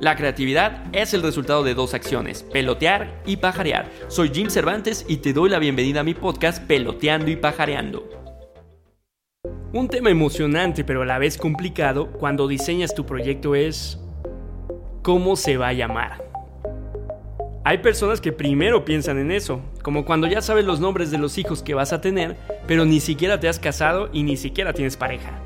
La creatividad es el resultado de dos acciones, pelotear y pajarear. Soy Jim Cervantes y te doy la bienvenida a mi podcast Peloteando y Pajareando. Un tema emocionante pero a la vez complicado cuando diseñas tu proyecto es cómo se va a llamar. Hay personas que primero piensan en eso, como cuando ya sabes los nombres de los hijos que vas a tener, pero ni siquiera te has casado y ni siquiera tienes pareja.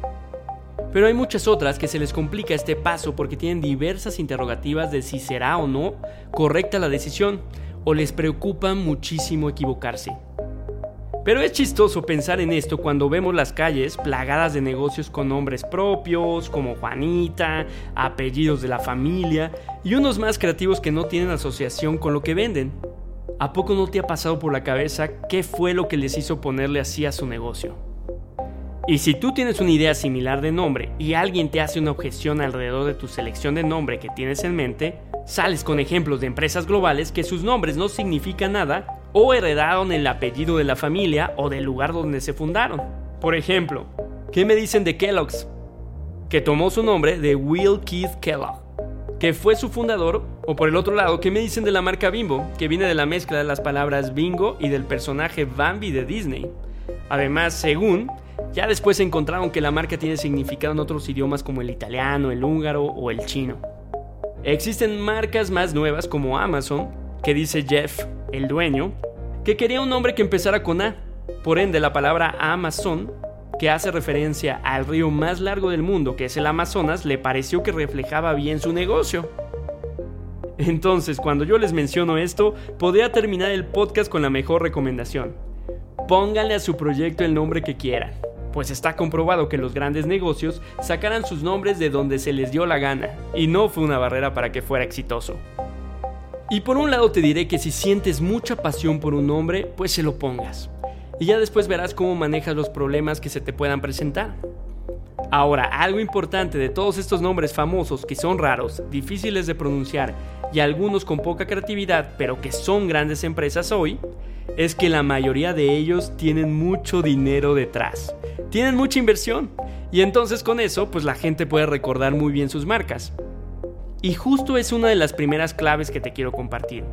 Pero hay muchas otras que se les complica este paso porque tienen diversas interrogativas de si será o no correcta la decisión, o les preocupa muchísimo equivocarse. Pero es chistoso pensar en esto cuando vemos las calles plagadas de negocios con nombres propios, como Juanita, apellidos de la familia y unos más creativos que no tienen asociación con lo que venden. ¿A poco no te ha pasado por la cabeza qué fue lo que les hizo ponerle así a su negocio? Y si tú tienes una idea similar de nombre y alguien te hace una objeción alrededor de tu selección de nombre que tienes en mente, sales con ejemplos de empresas globales que sus nombres no significan nada o heredaron el apellido de la familia o del lugar donde se fundaron. Por ejemplo, ¿qué me dicen de Kellogg's? Que tomó su nombre de Will Keith Kellogg, que fue su fundador, o por el otro lado, ¿qué me dicen de la marca Bimbo? Que viene de la mezcla de las palabras bingo y del personaje Bambi de Disney. Además, según ya después encontraron que la marca tiene significado en otros idiomas como el italiano, el húngaro o el chino. Existen marcas más nuevas como Amazon, que dice Jeff, el dueño, que quería un nombre que empezara con A. Por ende, la palabra Amazon, que hace referencia al río más largo del mundo, que es el Amazonas, le pareció que reflejaba bien su negocio. Entonces, cuando yo les menciono esto, podría terminar el podcast con la mejor recomendación. Pónganle a su proyecto el nombre que quieran pues está comprobado que los grandes negocios sacaran sus nombres de donde se les dio la gana, y no fue una barrera para que fuera exitoso. Y por un lado te diré que si sientes mucha pasión por un nombre, pues se lo pongas. Y ya después verás cómo manejas los problemas que se te puedan presentar. Ahora, algo importante de todos estos nombres famosos que son raros, difíciles de pronunciar y algunos con poca creatividad, pero que son grandes empresas hoy, es que la mayoría de ellos tienen mucho dinero detrás tienen mucha inversión. Y entonces con eso, pues la gente puede recordar muy bien sus marcas. Y justo es una de las primeras claves que te quiero compartir.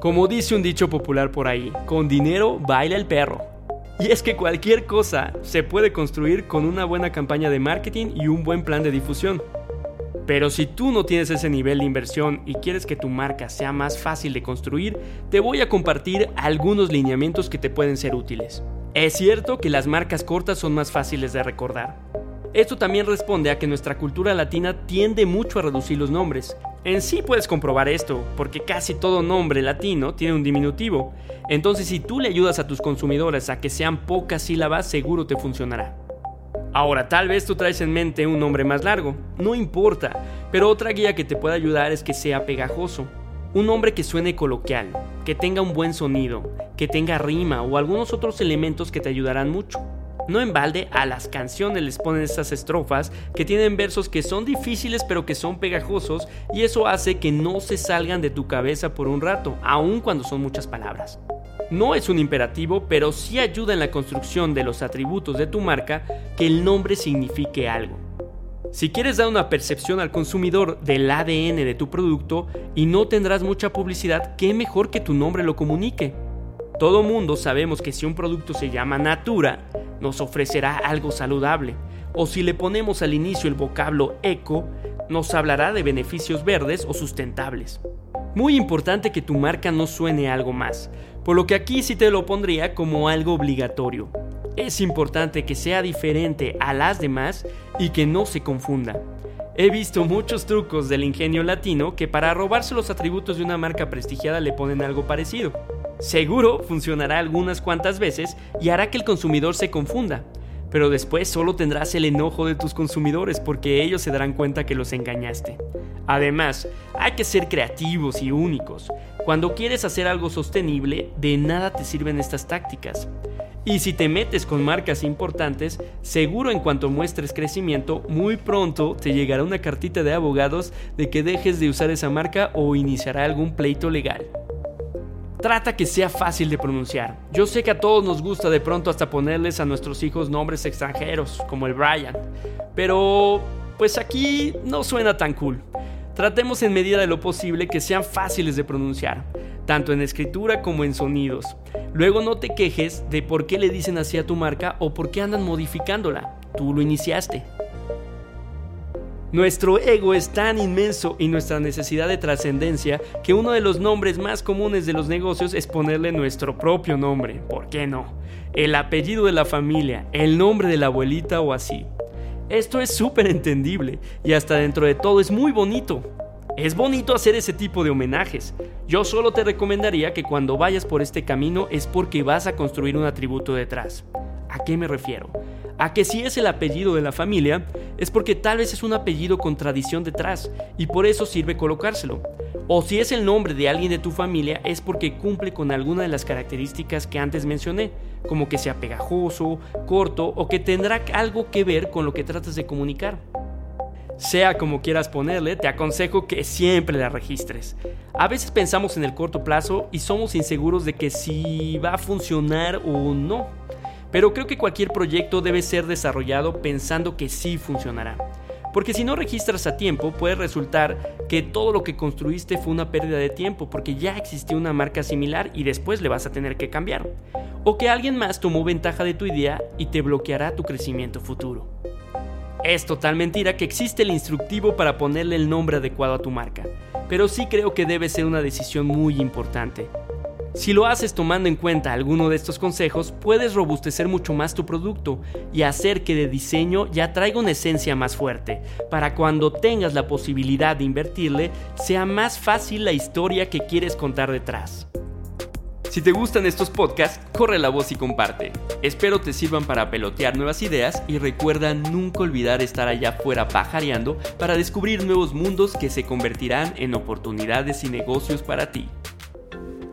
Como dice un dicho popular por ahí, con dinero baila el perro. Y es que cualquier cosa se puede construir con una buena campaña de marketing y un buen plan de difusión. Pero si tú no tienes ese nivel de inversión y quieres que tu marca sea más fácil de construir, te voy a compartir algunos lineamientos que te pueden ser útiles. Es cierto que las marcas cortas son más fáciles de recordar. Esto también responde a que nuestra cultura latina tiende mucho a reducir los nombres. En sí puedes comprobar esto, porque casi todo nombre latino tiene un diminutivo. Entonces si tú le ayudas a tus consumidores a que sean pocas sílabas, seguro te funcionará. Ahora, tal vez tú traes en mente un nombre más largo, no importa, pero otra guía que te puede ayudar es que sea pegajoso. Un nombre que suene coloquial, que tenga un buen sonido, que tenga rima o algunos otros elementos que te ayudarán mucho. No en balde a las canciones les ponen estas estrofas que tienen versos que son difíciles pero que son pegajosos y eso hace que no se salgan de tu cabeza por un rato, aun cuando son muchas palabras. No es un imperativo, pero sí ayuda en la construcción de los atributos de tu marca que el nombre signifique algo. Si quieres dar una percepción al consumidor del ADN de tu producto y no tendrás mucha publicidad, qué mejor que tu nombre lo comunique. Todo mundo sabemos que si un producto se llama Natura, nos ofrecerá algo saludable. O si le ponemos al inicio el vocablo eco, nos hablará de beneficios verdes o sustentables. Muy importante que tu marca no suene algo más, por lo que aquí sí te lo pondría como algo obligatorio. Es importante que sea diferente a las demás y que no se confunda. He visto muchos trucos del ingenio latino que para robarse los atributos de una marca prestigiada le ponen algo parecido. Seguro funcionará algunas cuantas veces y hará que el consumidor se confunda, pero después solo tendrás el enojo de tus consumidores porque ellos se darán cuenta que los engañaste. Además, hay que ser creativos y únicos. Cuando quieres hacer algo sostenible, de nada te sirven estas tácticas. Y si te metes con marcas importantes, seguro en cuanto muestres crecimiento, muy pronto te llegará una cartita de abogados de que dejes de usar esa marca o iniciará algún pleito legal. Trata que sea fácil de pronunciar. Yo sé que a todos nos gusta de pronto hasta ponerles a nuestros hijos nombres extranjeros, como el Brian, pero pues aquí no suena tan cool. Tratemos en medida de lo posible que sean fáciles de pronunciar, tanto en escritura como en sonidos. Luego no te quejes de por qué le dicen así a tu marca o por qué andan modificándola. Tú lo iniciaste. Nuestro ego es tan inmenso y nuestra necesidad de trascendencia que uno de los nombres más comunes de los negocios es ponerle nuestro propio nombre. ¿Por qué no? El apellido de la familia, el nombre de la abuelita o así. Esto es súper entendible y hasta dentro de todo es muy bonito. Es bonito hacer ese tipo de homenajes. Yo solo te recomendaría que cuando vayas por este camino es porque vas a construir un atributo detrás. ¿A qué me refiero? A que si es el apellido de la familia, es porque tal vez es un apellido con tradición detrás y por eso sirve colocárselo. O si es el nombre de alguien de tu familia, es porque cumple con alguna de las características que antes mencioné, como que sea pegajoso, corto o que tendrá algo que ver con lo que tratas de comunicar. Sea como quieras ponerle, te aconsejo que siempre la registres. A veces pensamos en el corto plazo y somos inseguros de que si va a funcionar o no. Pero creo que cualquier proyecto debe ser desarrollado pensando que sí funcionará. Porque si no registras a tiempo, puede resultar que todo lo que construiste fue una pérdida de tiempo porque ya existía una marca similar y después le vas a tener que cambiar. O que alguien más tomó ventaja de tu idea y te bloqueará tu crecimiento futuro. Es total mentira que existe el instructivo para ponerle el nombre adecuado a tu marca, pero sí creo que debe ser una decisión muy importante. Si lo haces tomando en cuenta alguno de estos consejos, puedes robustecer mucho más tu producto y hacer que de diseño ya traiga una esencia más fuerte, para cuando tengas la posibilidad de invertirle, sea más fácil la historia que quieres contar detrás. Si te gustan estos podcasts, corre la voz y comparte. Espero te sirvan para pelotear nuevas ideas y recuerda nunca olvidar estar allá afuera pajareando para descubrir nuevos mundos que se convertirán en oportunidades y negocios para ti.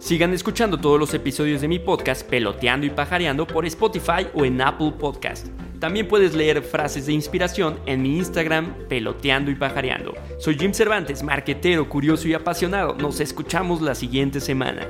Sigan escuchando todos los episodios de mi podcast Peloteando y Pajareando por Spotify o en Apple Podcast. También puedes leer frases de inspiración en mi Instagram Peloteando y Pajareando. Soy Jim Cervantes, marquetero, curioso y apasionado. Nos escuchamos la siguiente semana.